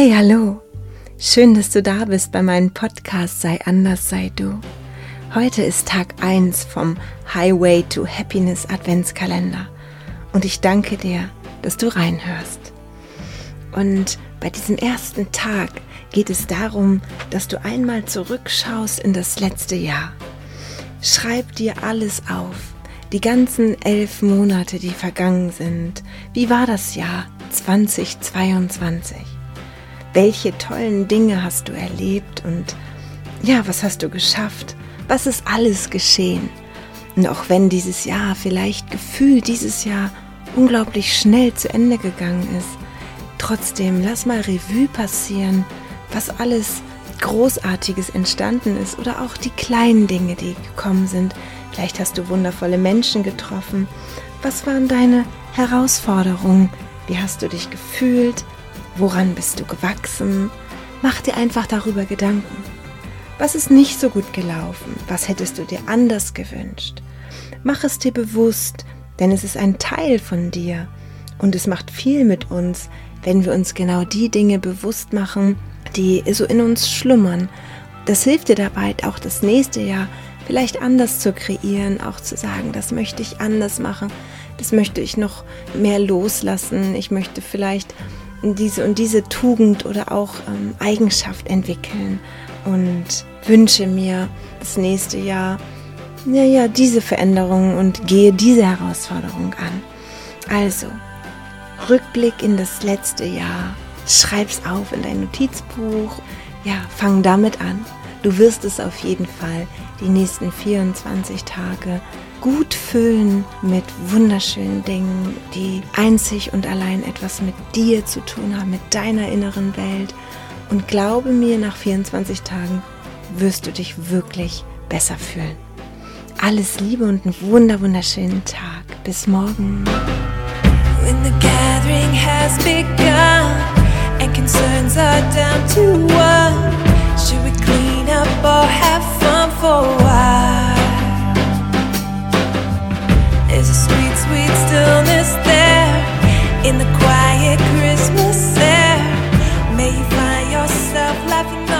Hey, hallo! Schön, dass du da bist bei meinem Podcast Sei anders, sei du. Heute ist Tag 1 vom Highway to Happiness Adventskalender und ich danke dir, dass du reinhörst. Und bei diesem ersten Tag geht es darum, dass du einmal zurückschaust in das letzte Jahr. Schreib dir alles auf, die ganzen elf Monate, die vergangen sind. Wie war das Jahr 2022? Welche tollen Dinge hast du erlebt und ja, was hast du geschafft? Was ist alles geschehen? Und auch wenn dieses Jahr vielleicht gefühlt dieses Jahr unglaublich schnell zu Ende gegangen ist, trotzdem lass mal Revue passieren, was alles Großartiges entstanden ist oder auch die kleinen Dinge, die gekommen sind. Vielleicht hast du wundervolle Menschen getroffen. Was waren deine Herausforderungen? Wie hast du dich gefühlt? Woran bist du gewachsen? Mach dir einfach darüber Gedanken. Was ist nicht so gut gelaufen? Was hättest du dir anders gewünscht? Mach es dir bewusst, denn es ist ein Teil von dir und es macht viel mit uns, wenn wir uns genau die Dinge bewusst machen, die so in uns schlummern. Das hilft dir dabei, auch das nächste Jahr vielleicht anders zu kreieren, auch zu sagen, das möchte ich anders machen, das möchte ich noch mehr loslassen, ich möchte vielleicht diese und diese Tugend oder auch ähm, Eigenschaft entwickeln und wünsche mir das nächste Jahr ja, ja, diese Veränderung und gehe diese Herausforderung an. Also, Rückblick in das letzte Jahr. Schreib's auf in dein Notizbuch. Ja, fang damit an. Du wirst es auf jeden Fall die nächsten 24 Tage gut füllen mit wunderschönen Dingen, die einzig und allein etwas mit dir zu tun haben, mit deiner inneren Welt. Und glaube mir, nach 24 Tagen wirst du dich wirklich besser fühlen. Alles Liebe und einen wunder wunderschönen Tag. Bis morgen. When the gathering has begun and concerns are down to there in the quiet Christmas air. May you find yourself laughing.